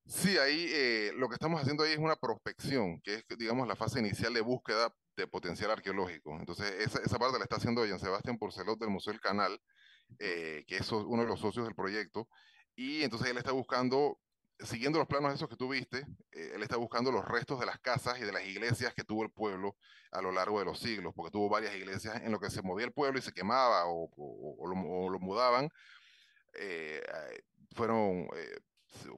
Sí, ahí eh, lo que estamos haciendo ahí es una prospección, que es, digamos, la fase inicial de búsqueda de potencial arqueológico. Entonces, esa, esa parte la está haciendo Jean Sebastián Porcelot del Museo del Canal, eh, que es uno de los socios del proyecto. Y entonces él está buscando, siguiendo los planos esos que tú viste, eh, él está buscando los restos de las casas y de las iglesias que tuvo el pueblo a lo largo de los siglos, porque tuvo varias iglesias en lo que se movía el pueblo y se quemaba o, o- lo, mudaban. fueron,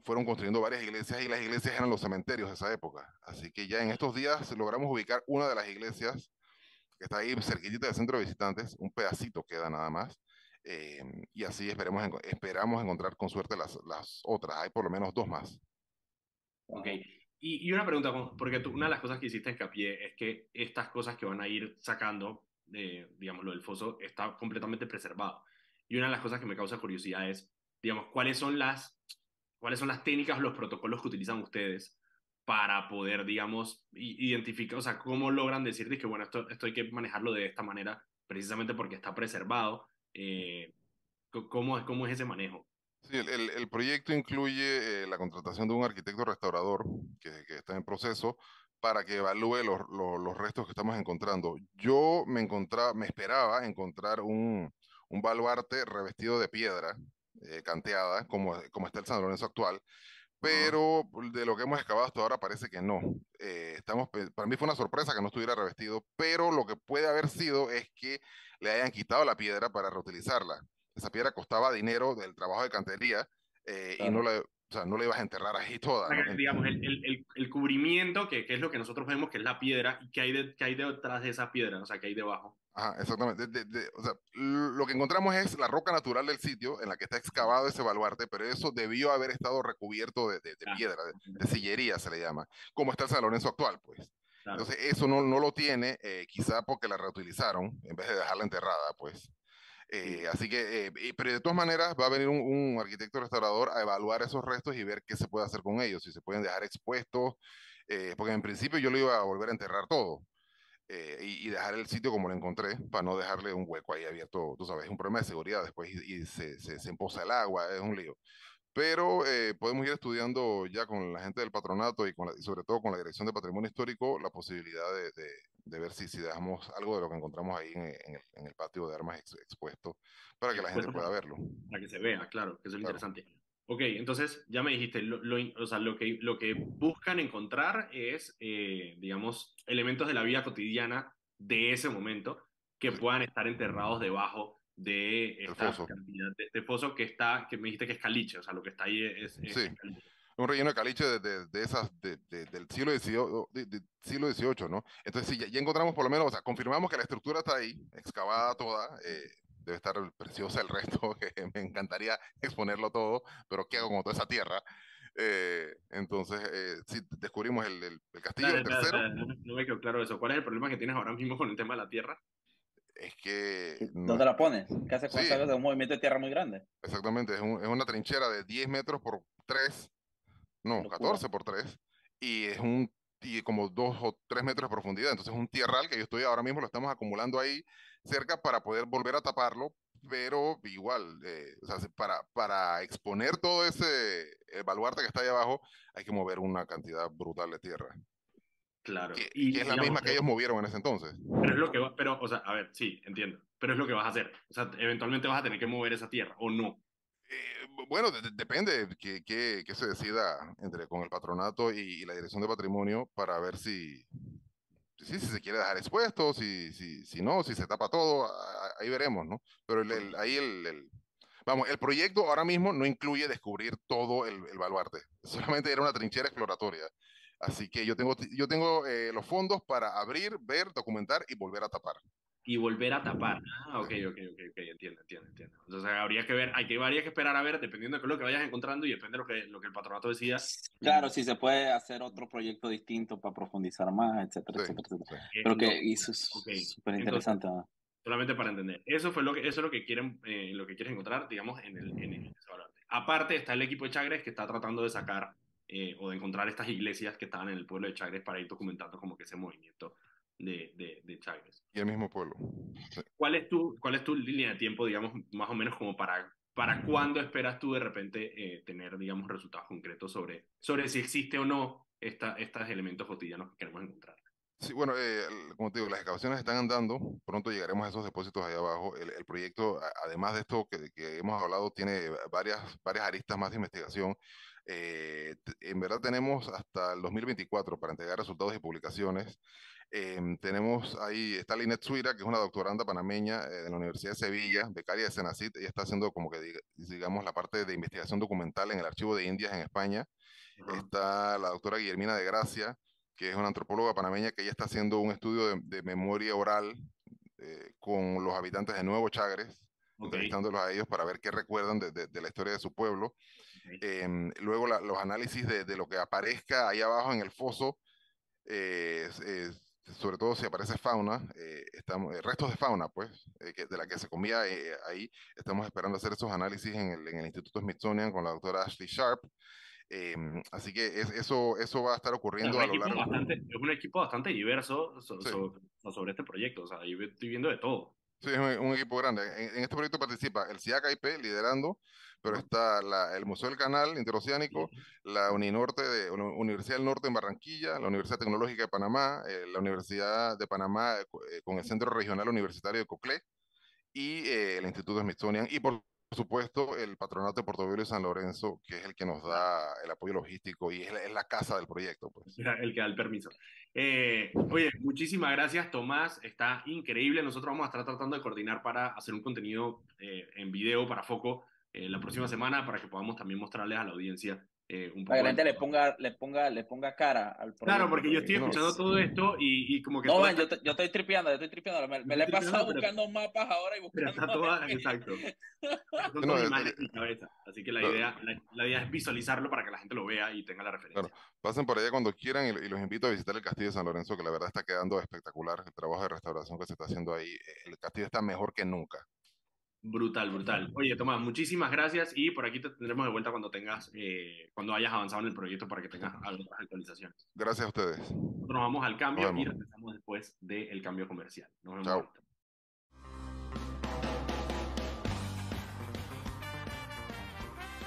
fueron construyendo varias iglesias y las iglesias eran los cementerios de esa época. Así que ya en estos días logramos ubicar una de las iglesias que está ahí cerquitita del centro de visitantes, un pedacito queda nada más. eh, y así esperemos, esperamos encontrar con suerte las, las otras. Hay por lo menos dos más. Ok. Y, y una pregunta, porque tú, una de las cosas que hiciste hincapié es que estas cosas que van a ir sacando, eh, digamos, lo del foso, está completamente preservado. Y una de las cosas que me causa curiosidad es, digamos, cuáles son las, cuáles son las técnicas o los protocolos que utilizan ustedes para poder, digamos, identificar, o sea, cómo logran decir que, bueno, esto, esto hay que manejarlo de esta manera, precisamente porque está preservado. Eh, ¿cómo, es, ¿Cómo es ese manejo? Sí, el, el- el proyecto incluye eh, la contratación de un arquitecto restaurador que, que está en proceso para que evalúe los, los- los restos que estamos encontrando. Yo me encontraba, me esperaba encontrar un, un baluarte revestido de piedra eh, canteada, como, como está el San Lorenzo actual, pero de lo que hemos excavado hasta ahora parece que no. Eh, estamos, para mí fue una sorpresa que no estuviera revestido, pero lo que puede haber sido es que le hayan quitado la piedra para reutilizarla. Esa piedra costaba dinero del trabajo de cantería eh, y no la, o sea, no la ibas a enterrar ahí toda. Digamos, el, el, el, el cubrimiento, que, que es lo que nosotros vemos que es la piedra, y que hay, de, que hay detrás de esa piedra, o sea, que hay debajo. Ajá, exactamente. De- de- de- o sea, lo que encontramos es la roca natural del sitio en la que está excavado ese baluarte, pero eso debió haber estado recubierto de, de- de Ah, piedra, de, sillería se le llama, como está el San Lorenzo actual, pues. Claro. Entonces, eso no, no lo tiene, eh, quizá porque la reutilizaron en vez de dejarla enterrada, pues. Eh, Así que, eh, pero de todas maneras, va a venir un, un arquitecto restaurador a evaluar esos restos y ver qué se puede hacer con ellos, si se pueden dejar expuestos, eh, porque en principio yo lo iba a volver a enterrar todo eh, y, y dejar el sitio como lo encontré, para no dejarle un hueco ahí abierto, tú sabes, es un problema de seguridad después y, y se, se, se empoza el agua, es un lío. Pero eh, podemos ir estudiando ya con la gente del patronato y, con la- y sobre todo con la Dirección de Patrimonio Histórico la posibilidad de, de- de ver si, si dejamos algo de lo que encontramos ahí en, en el, en el patio de armas ex- expuesto para que la gente pueda verlo. Para que se vea, claro, que eso es lo Claro. interesante. Ok, entonces ya me dijiste, lo, lo o sea, lo, que, lo que buscan encontrar es, eh, digamos, elementos de la vida cotidiana de ese momento que puedan estar enterrados debajo de esta foso. cantidad de este foso que está, que me dijiste que es caliche, o sea, lo que está ahí es, es- Sí. caliche. un relleno de caliche de, de- de esas de- de- del siglo XVIII, siglo XVIII, ¿no? Entonces, sí, ya, ya encontramos por lo menos, o sea, confirmamos que la estructura está ahí, excavada toda, eh, debe estar preciosa el resto, [laughs] que me encantaría exponerlo todo, pero ¿qué hago con toda esa tierra? Eh, entonces, eh, sí, descubrimos el, el- el castillo, Dale, el dale, tercero, dale, no, no me quedó claro eso. ¿Cuál es el problema que tienes ahora mismo con el tema de la tierra? es que... no- ¿Dónde la pones? ¿Qué haces cuando Sí. sales de un movimiento de tierra muy grande? Exactamente, es, un- es una trinchera de 10 metros por 3, no, Locura. 14 por 3, y es un y como dos o tres metros de profundidad. Entonces es un tierral que yo estoy ahora mismo, lo estamos acumulando ahí cerca para poder volver a taparlo, pero igual, eh, o sea, para, para exponer todo ese baluarte que está ahí abajo, hay que mover una cantidad brutal de tierra. Claro. Que, y, es la misma que ellos movieron en ese entonces. Pero es lo que va, pero, o sea, a ver, sí, entiendo. Pero es lo que vas a hacer. O sea, eventualmente vas a tener que mover esa tierra, ¿o no? Eh, bueno, de, depende que, que, que, se decida entre con el patronato y, la dirección de patrimonio para ver si, si, si se quiere dejar expuesto, si, si, si no, si se tapa todo, ahí veremos, ¿no? Pero el, ahí el, el, vamos, el proyecto ahora mismo no incluye descubrir todo el, el baluarte, [laughs] solamente era una trinchera exploratoria. Así que yo tengo, yo tengo eh, los fondos para abrir, ver, documentar y volver a tapar. Y volver a tapar. Ah, ok, ok, ok, ok, entiendo, entiendo, entiendo. Entonces habría que ver, hay que, habría que esperar a ver, dependiendo de lo que vayas encontrando y depende de lo que, lo que el patronato decida. Claro, si se puede hacer otro proyecto distinto para profundizar más, etcétera, etcétera, etcétera. Creo que eso es súper interesante. Solamente para entender. Eso fue lo que, eso es lo que quieren, eh, lo que quieren encontrar, digamos, en el, en el Aparte está el equipo de Chagres que está tratando de sacar eh, o de encontrar estas iglesias que estaban en el pueblo de Chagres para ir documentando como que ese movimiento de, de, de Chagres. Y el mismo pueblo. ¿Cuál, es tu, ¿Cuál es tu línea de tiempo, digamos, más o menos como para, para cuándo esperas tú de repente eh, tener, digamos, resultados concretos sobre, sobre si existe o no esta, estos elementos cotidianos que queremos encontrar? Sí, bueno, eh, como te digo, las excavaciones están andando, pronto llegaremos a esos depósitos ahí abajo. El, el proyecto, además de esto que, que, hemos hablado, tiene varias, varias aristas más de investigación. Eh, en verdad tenemos hasta el 2024 para entregar resultados y publicaciones. Eh, tenemos ahí, está Linet Suira, que es una doctoranda panameña eh, de la Universidad de Sevilla, becaria de Senacit. Ella está haciendo como que, digamos, la parte de investigación documental en el Archivo de Indias en España. Está la doctora Guillermina de Gracia, que es una antropóloga panameña que ella está haciendo un estudio de, de memoria oral eh, con los habitantes de Nuevo Chagres, okay. entrevistándolos a ellos para ver qué recuerdan de, de, de la historia de su pueblo. Eh, luego la, los análisis de, de, lo que aparezca ahí abajo en el foso, eh, sobre todo si aparece fauna, eh, estamos, restos de fauna, pues, que, de la que se comía ahí, estamos esperando hacer esos análisis en el, en el Instituto Smithsonian con la doctora Ashley Sharp. así que es, eso, eso va a estar ocurriendo es a lo largo. Bastante, es un equipo bastante diverso so, sí. so, sobre este proyecto, o sea, yo estoy viendo de todo. Sí, es un, un equipo grande. En, en, este proyecto participa el CIAC IP liderando, pero está la, el Museo del Canal Interoceánico, la Uninorte de, Universidad del Norte en Barranquilla, la Universidad Tecnológica de Panamá, eh, la Universidad de Panamá eh, con el Centro Regional Universitario de Coclé y eh, el Instituto Smithsonian y por supuesto el Patronato de Puerto Viejo y San Lorenzo, que es el que nos da el apoyo logístico y es la, es la casa del proyecto. Pues. El que da el permiso. Eh, oye, muchísimas gracias Tomás, está increíble. Nosotros vamos a estar tratando de coordinar para hacer un contenido eh, en video para Foco eh, la próxima semana para que podamos también mostrarles a la audiencia eh, un poco. Para que la gente le ponga, le, ponga, le ponga cara al proyecto. Claro, porque yo estoy escuchando no, todo esto y, y como que. No, man, yo, te, yo, estoy tripeando, yo estoy tripeando. Me, me le he pasado pero, buscando mapas ahora y buscando. Pero está toda, [laughs] exacto. Son no, imágenes en mi cabeza. Así que la, no. idea, la, la, idea es visualizarlo para que la gente lo vea y tenga la referencia. Claro. Pasen por allá cuando quieran y, y, los invito a visitar el Castillo de San Lorenzo, que la verdad está quedando espectacular. El trabajo de restauración que se está haciendo ahí. El castillo está mejor que nunca. Brutal, brutal. Oye, Tomás, muchísimas gracias y por aquí te tendremos de vuelta cuando tengas, eh, cuando hayas avanzado en el proyecto para que tengas [laughs] otras actualizaciones. Gracias a ustedes. Nosotros nos vamos al cambio y regresamos después del cambio comercial. Nos vemos. Chao.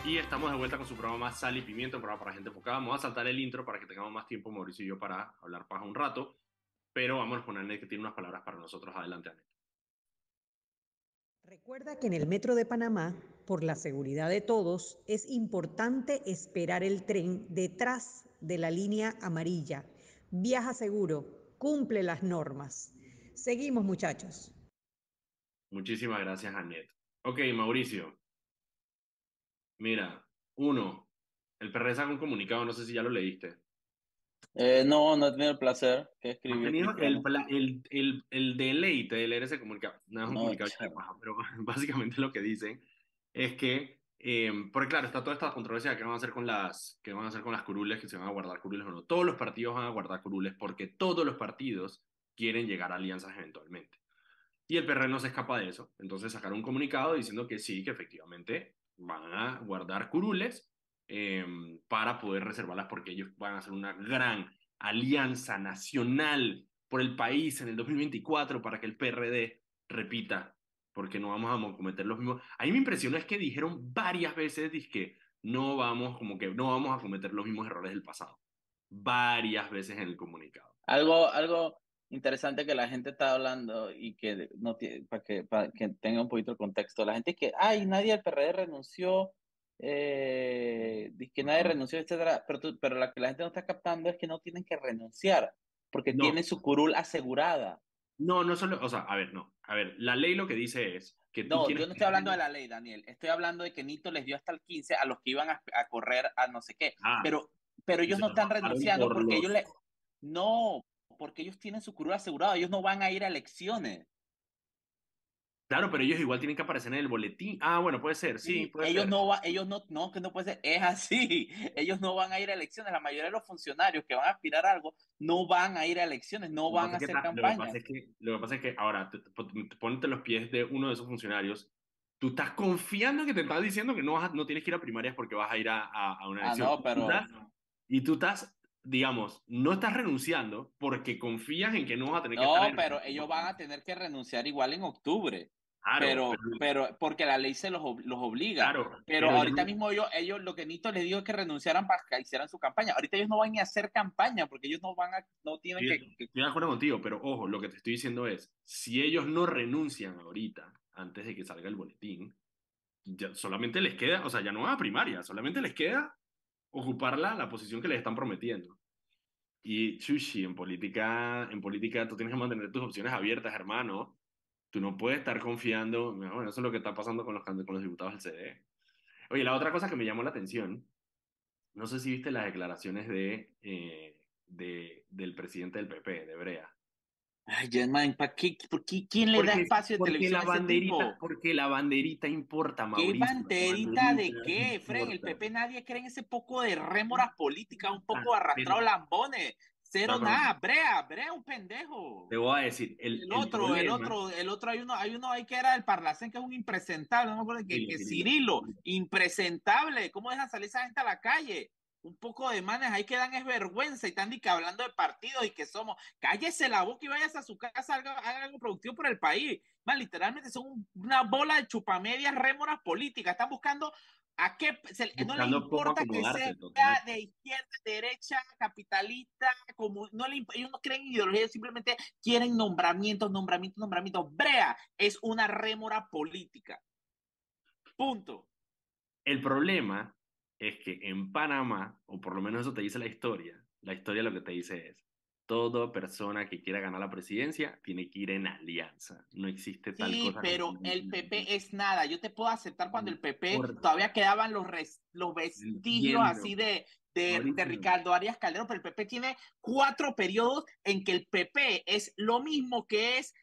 Y estamos de vuelta con su programa Sal y Pimiento, un programa para gente enfocada. Vamos a saltar el intro para que tengamos más tiempo, Mauricio y yo, para hablar paja un rato. Pero vamos a ponerle que tiene unas palabras para nosotros. Adelante, Anet. Recuerda que en el Metro de Panamá, por la seguridad de todos, es importante esperar el tren detrás de la línea amarilla. Viaja seguro, cumple las normas. Seguimos, muchachos. Muchísimas gracias, Anet. Ok, Mauricio. Mira, uno, el PRD saca un comunicado, no sé si ya lo leíste. Eh, no, no he tenido el placer que escribir. No he tenido el, el, el, el, deleite de leer ese comunicado. No es un no, comunicado, pero [laughs] básicamente lo que dicen es que, eh, porque claro, está toda esta controversia qué van a hacer con las, qué van a hacer con las curules, que se van a guardar curules o no. Todos los partidos van a guardar curules porque todos los partidos quieren llegar a alianzas eventualmente. Y el PRD no se escapa de eso. Entonces sacaron un comunicado diciendo que sí, que efectivamente van a guardar curules eh, para poder reservarlas porque ellos van a hacer una gran alianza nacional por el país en el 2024 para que el PRD repita, porque no vamos a cometer los mismos. A mí me impresionó es que dijeron varias veces que no vamos, como que no vamos a cometer los mismos errores del pasado. Varias veces en el comunicado. Algo, algo interesante que la gente está hablando y que no tiene, para que, para que tenga un poquito el contexto. La gente que, ay, nadie del PRD renunció, eh, que nadie renunció, etcétera. Pero, pero la que la gente no está captando es que no tienen que renunciar porque tiene su curul asegurada. No, no solo, o sea, a ver, no. A ver, la ley lo que dice es que tú No, yo no estoy hablando de la ley, Daniel. Estoy hablando de que Nito les dio hasta el 15 a los que iban a, correr a no sé qué. Ah, pero, pero ellos no están renunciando porque ellos le. No, porque ellos tienen su curul asegurada. Ellos no van a ir a elecciones. Claro, pero ellos igual tienen que aparecer en el boletín. Ah, bueno, puede ser, sí. Puede ellos no va, ellos no, no, que no puede ser, es así. [laughs] Ellos no van a ir a elecciones. La mayoría de los funcionarios que van a aspirar a algo no van a ir a elecciones, no van a hacer campaña. Lo que, pasa es que, lo que pasa es que ahora, ponte los pies de uno de esos funcionarios. Tú estás confiando que te estás diciendo que no, vas no tienes que ir a primarias porque vas a ir a, a, una ah, elección. Ah, no, pero... y tú estás digamos, no estás renunciando porque confías en que no vas a tener que No, pero ellos van a tener que renunciar igual en octubre pero, pero, porque la ley se los, los obliga. Claro, pero, ahorita mismo ellos, ellos, lo que Nito les dijo es que renunciaran para que hicieran su campaña. Ahorita ellos no van a hacer campaña porque ellos no van a, no tienen que, Estoy de acuerdo contigo, pero ojo, lo que te estoy diciendo es, si ellos no renuncian ahorita, antes de que salga el boletín, ya solamente les queda, o sea, ya no va a primaria, solamente les queda ocuparla la posición que les están prometiendo. Y Chushi, en política, en política tú tienes que mantener tus opciones abiertas, hermano Tú no puedes estar confiando, bueno, eso es lo que está pasando con los, con los diputados del CD. Oye, la otra cosa que me llamó la atención, no sé si viste las declaraciones de, eh, de del presidente del PP, de Brea. Ay, Germán, ¿para qué, por qué, ¿quién le da espacio de televisión la banderita, Porque la banderita importa, Mauricio. ¿Qué banderita, de qué, Fred? El PP nadie cree en ese poco de rémoras políticas, un poco ah, arrastrado lambones. Cero nada, Brea, Brea un pendejo. Te voy a decir, el, otro, el, otro, el otro, hay uno, hay uno ahí que era el Parlacén, que es un impresentable, no me acuerdo, que, que Cirilo, impresentable, ¿cómo dejan salir esa gente a la calle? Un poco de manes ahí que dan es vergüenza y están que hablando de partidos y que somos, cállese la boca y vayas a su casa, haga, algo productivo por el país. Literalmente son una bola de chupamedias rémoras políticas, están buscando ¿A qué? no le importa que sea de izquierda, derecha, capitalista, como no le, ellos no creen en ideología, simplemente quieren nombramientos, nombramientos, nombramientos. Brea es una rémora política. Punto. El problema es que en Panamá, o por lo menos eso te dice la historia, la historia lo que te dice es, toda persona que quiera ganar la presidencia tiene que ir en alianza. No existe tal sí, cosa. pero el PP es nada. Yo te puedo aceptar cuando el PP todavía quedaban los, los vestigios así de, de, de, Ricardo Arias Calderón, pero el PP tiene cuatro periodos en que el PP es lo mismo que es,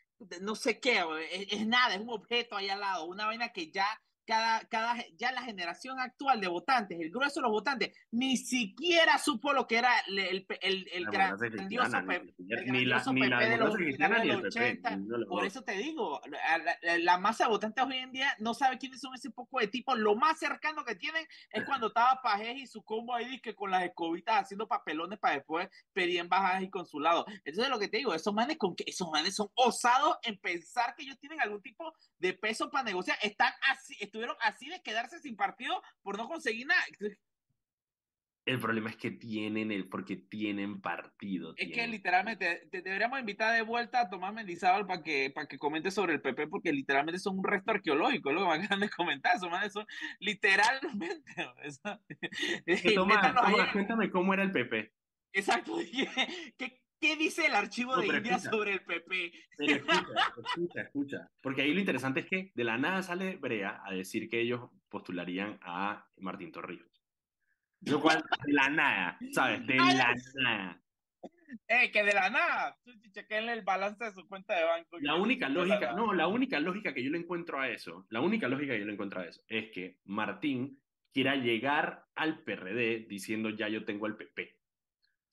no sé qué, es nada, es un objeto ahí al lado, una vaina que ya cada, cada, ya la generación actual de votantes, el grueso de los votantes, ni siquiera supo lo que era el, el, el, el grandioso PP, de los, 80. Por eso te digo, la, masa de votantes hoy en día no sabe quiénes son ese poco de tipos. Lo más cercano que tienen es cuando estaba Pajés y su combo ahí que con las escobitas haciendo papelones para después pedir embajadas y consulado. Entonces lo que te digo, esos manes, con que, esos manes son osados en pensar que ellos tienen algún tipo de peso para negociar. Están así, estuvieron así de quedarse sin partido por no conseguir nada. El problema es que tienen el, porque tienen partido. Es que literalmente te, deberíamos invitar de vuelta a Tomás Mendizábal para que, para que comente sobre el PP, porque literalmente son un resto arqueológico, lo que me acaban de comentar, son, son literalmente. [laughs] [laughs] Tomás, cuéntame cómo era el PP. Exacto, [laughs] ¿qué, ¿Qué dice el archivo de India sobre el PP? escucha, escucha, escucha. Porque ahí lo interesante es que de la nada sale Brea a decir que ellos postularían a Martín Torrijos. Lo cual, de la nada, ¿sabes? De la nada. Eh, que de la nada. Chequenle el balance de su cuenta de banco. La única lógica, no, la única lógica que yo le encuentro a eso, la única lógica que yo le encuentro a eso, es que Martín quiera llegar al PRD diciendo ya yo tengo el PP.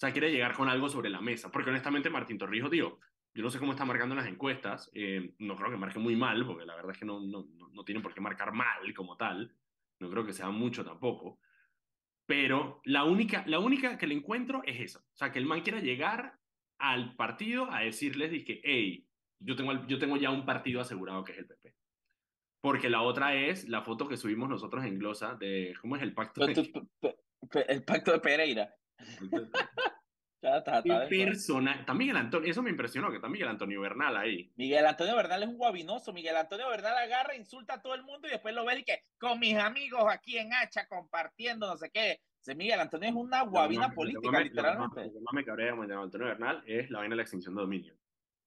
O sea, quiere llegar con algo sobre la mesa. Porque honestamente Martín Torrijos, digo, yo no sé cómo está marcando las encuestas, eh, no creo que marque muy mal, porque la verdad es que no, no, no tienen por qué marcar mal como tal, no creo que sea mucho tampoco, Pero la única, la única que le encuentro es eso. O sea, que el man quiera llegar al partido a decirles, dije, hey, yo tengo, yo tengo ya un partido asegurado que es el PP. Porque la otra es la foto que subimos nosotros en Glosa de, ¿cómo es el pacto? De... El pacto de Pereira. Persona, está Miguel Antonio, eso me impresionó, que está Miguel Antonio Bernal ahí. Miguel Antonio Bernal es un guabinoso, Miguel Antonio Bernal agarra, insulta a todo el mundo y después lo ve y que con mis amigos aquí en Hacha compartiendo no sé qué. Ese Miguel Antonio es una guabina política, literalmente. Lo que más me cabrea de Miguel Antonio Bernal es la vaina de la extinción de dominio.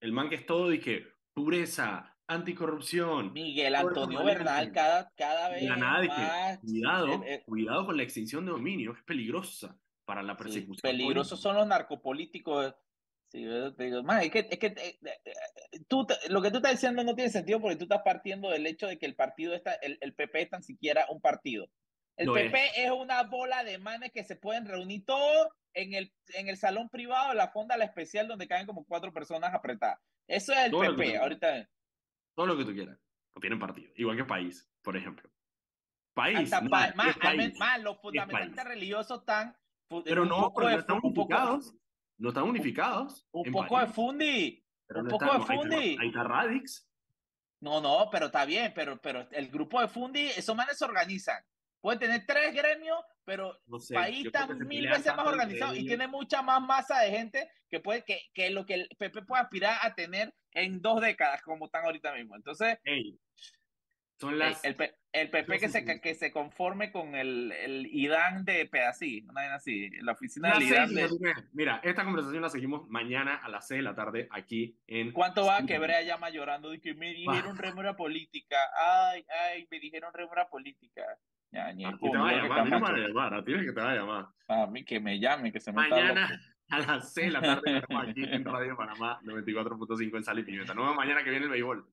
El man que es todo y que pureza, anticorrupción. Miguel Antonio Bernal cada, cada vez más... cuidado, cuidado con la extinción de dominio, es peligrosa para la persecución. peligrosos son los narcopolíticos. Sí, digo, es que, es que eh, eh, tú, lo que tú estás diciendo no tiene sentido porque tú estás partiendo del hecho de que el partido está, el, el PP es tan siquiera un partido. El PP es. una bola de manes que se pueden reunir todos en el, en el salón privado la fonda la especial donde caen como cuatro personas apretadas. Eso es el PP, ahorita. Todo lo que tú quieras. No tienen partido. Igual que país, por ejemplo. País. más, más, los fundamentalistas religiosos están pero no, pero no están unificados. No están unificados. Un poco de Fundi. un poco de Fundi. Ahí está Radix. No, no, pero está bien, pero, pero el grupo de Fundi, esos manes se organizan. Pueden tener tres gremios, pero no país está mil veces más organizado y tiene mucha más masa de gente que puede que, que lo que el PP puede aspirar a tener en dos décadas, como están ahorita mismo. Entonces, son las... El, el PP que se, que se conforme con el, el IDAN de Pedací, una vez así, la oficina del IDAN. De... Mira, esta conversación la seguimos mañana a las 6 de la tarde aquí en... ¿Cuánto va a que Brea llama llorando de que me [laughs] dijeron remora política? Ay, ay, me dijeron remora política. Ya, ni a ti te va a llamar, no me a llamar, a ti es que te va a llamar. A mí que me llame, que se me Mañana a las 6 de la tarde aquí en [laughs] Radio Panamá 94.5 en Sal y Pimienta. Nos vemos mañana que viene el béisbol.